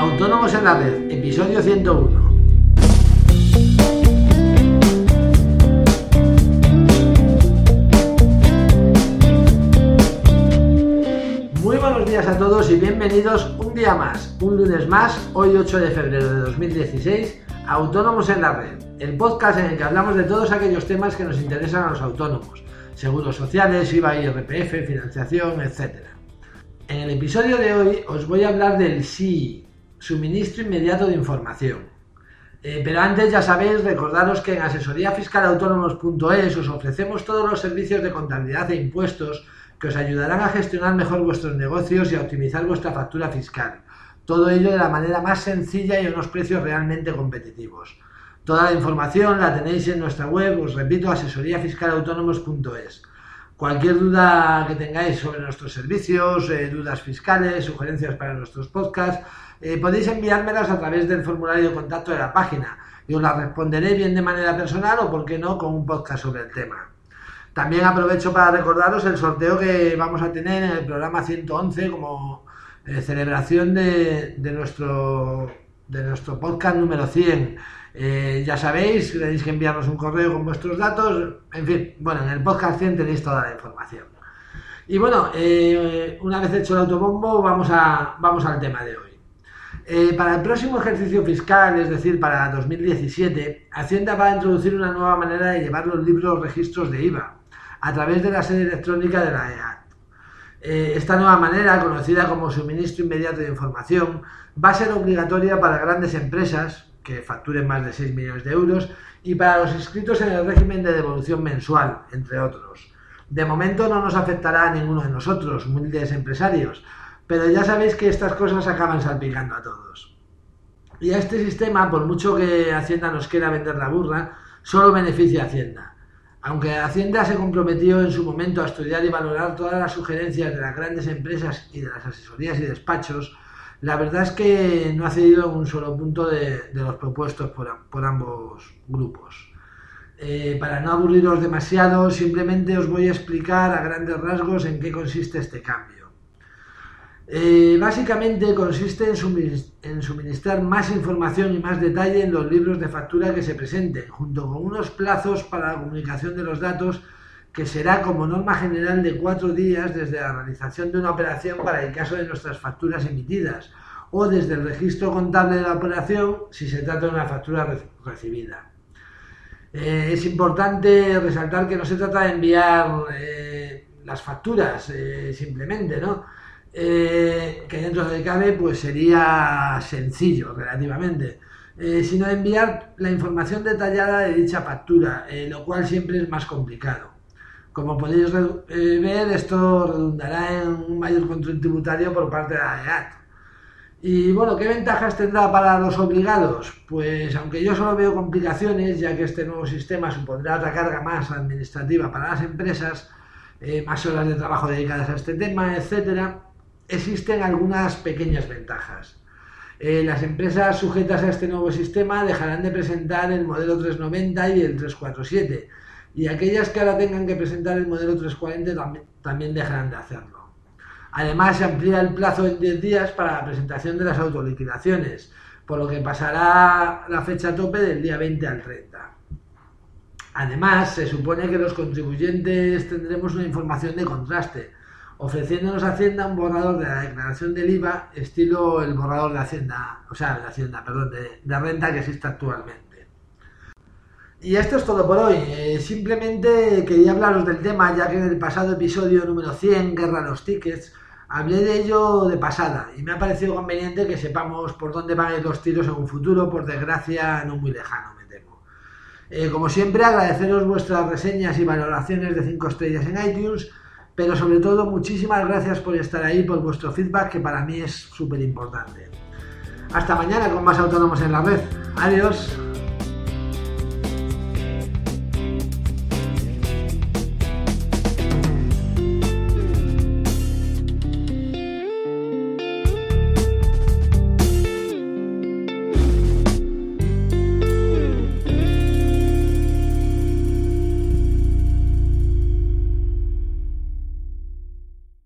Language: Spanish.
Autónomos en la Red, episodio 101. Muy buenos días a todos y bienvenidos un día más, un lunes más, hoy 8 de febrero de 2016, Autónomos en la Red, el podcast en el que hablamos de todos aquellos temas que nos interesan a los autónomos, seguros sociales, IVA y RPF, financiación, etc. En el episodio de hoy os voy a hablar del SI, suministro inmediato de información. Eh, pero antes ya sabéis, recordaros que en asesoríafiscalautónomos.es os ofrecemos todos los servicios de contabilidad e impuestos que os ayudarán a gestionar mejor vuestros negocios y a optimizar vuestra factura fiscal. Todo ello de la manera más sencilla y a unos precios realmente competitivos. Toda la información la tenéis en nuestra web, os repito, asesoríafiscalautónomos.es. Cualquier duda que tengáis sobre nuestros servicios, eh, dudas fiscales, sugerencias para nuestros podcasts, eh, podéis enviármelas a través del formulario de contacto de la página y os las responderé bien de manera personal o, por qué no, con un podcast sobre el tema. También aprovecho para recordaros el sorteo que vamos a tener en el programa 111 como eh, celebración de, nuestro, de nuestro podcast número 100. Eh, ya sabéis, tenéis que enviarnos un correo con vuestros datos. En fin, bueno, en el podcast 100 tenéis toda la información. Y bueno, una vez hecho el autobombo, vamos, a, vamos al tema de hoy. Eh, para el próximo ejercicio fiscal, es decir, para 2017, Hacienda va a introducir una nueva manera de llevar los libros registros de IVA a través de la sede electrónica de la EAT. Eh, esta nueva manera, conocida como suministro inmediato de información, va a ser obligatoria para grandes empresas que facturen más de 6 millones de euros y para los inscritos en el régimen de devolución mensual, entre otros. De momento no nos afectará a ninguno de nosotros, humildes empresarios, pero ya sabéis que estas cosas acaban salpicando a todos. Y a este sistema, por mucho que Hacienda nos quiera vender la burra, solo beneficia a Hacienda. Aunque Hacienda se comprometió en su momento a estudiar y valorar todas las sugerencias de las grandes empresas y de las asesorías y despachos, la verdad es que no ha cedido en un solo punto de, los propuestos por, ambos grupos. Eh, para no aburriros demasiado, simplemente os voy a explicar a grandes rasgos en qué consiste este cambio. Eh, básicamente consiste en, suministrar más información y más detalle en los libros de factura que se presenten, junto con unos plazos para la comunicación de los datos que será como norma general de cuatro días desde la realización de una operación para el caso de nuestras facturas emitidas o desde el registro contable de la operación si se trata de una factura recibida. Eh, es importante resaltar que no se trata de enviar eh, las facturas simplemente, ¿no? Eh, que dentro de cabe pues sería sencillo relativamente, eh, sino enviar la información detallada de dicha factura, eh, lo cual siempre es más complicado. Como podéis ver, esto redundará en un mayor control tributario por parte de la EAT. Y bueno, ¿qué ventajas tendrá para los obligados? Pues aunque yo solo veo complicaciones, ya que este nuevo sistema supondrá otra carga más administrativa para las empresas, más horas de trabajo dedicadas a este tema, etcétera, existen algunas pequeñas ventajas. Eh, las empresas sujetas a este nuevo sistema dejarán de presentar el modelo 390 y el 347 y aquellas que ahora tengan que presentar el modelo 340 también, dejarán de hacerlo. Además, se amplía el plazo en 10 días para la presentación de las autoliquidaciones, por lo que pasará la fecha tope del día 20 al 30. Además, se supone que los contribuyentes tendremos una información de contraste, ofreciéndonos Hacienda un borrador de la declaración del IVA estilo el borrador de Hacienda, o sea, de Hacienda, perdón, de, renta que existe actualmente. Y esto es todo por hoy. Eh, simplemente quería hablaros del tema, ya que en el pasado episodio número 100, Guerra a los Tickets, hablé de ello de pasada y me ha parecido conveniente que sepamos por dónde van a los tiros en un futuro, por desgracia no muy lejano, me temo. Eh, como siempre, agradeceros vuestras reseñas y valoraciones de 5 estrellas en iTunes pero sobre todo muchísimas gracias por estar ahí, por vuestro feedback que para mí es súper importante. Hasta mañana con más autónomos en la red. Adiós.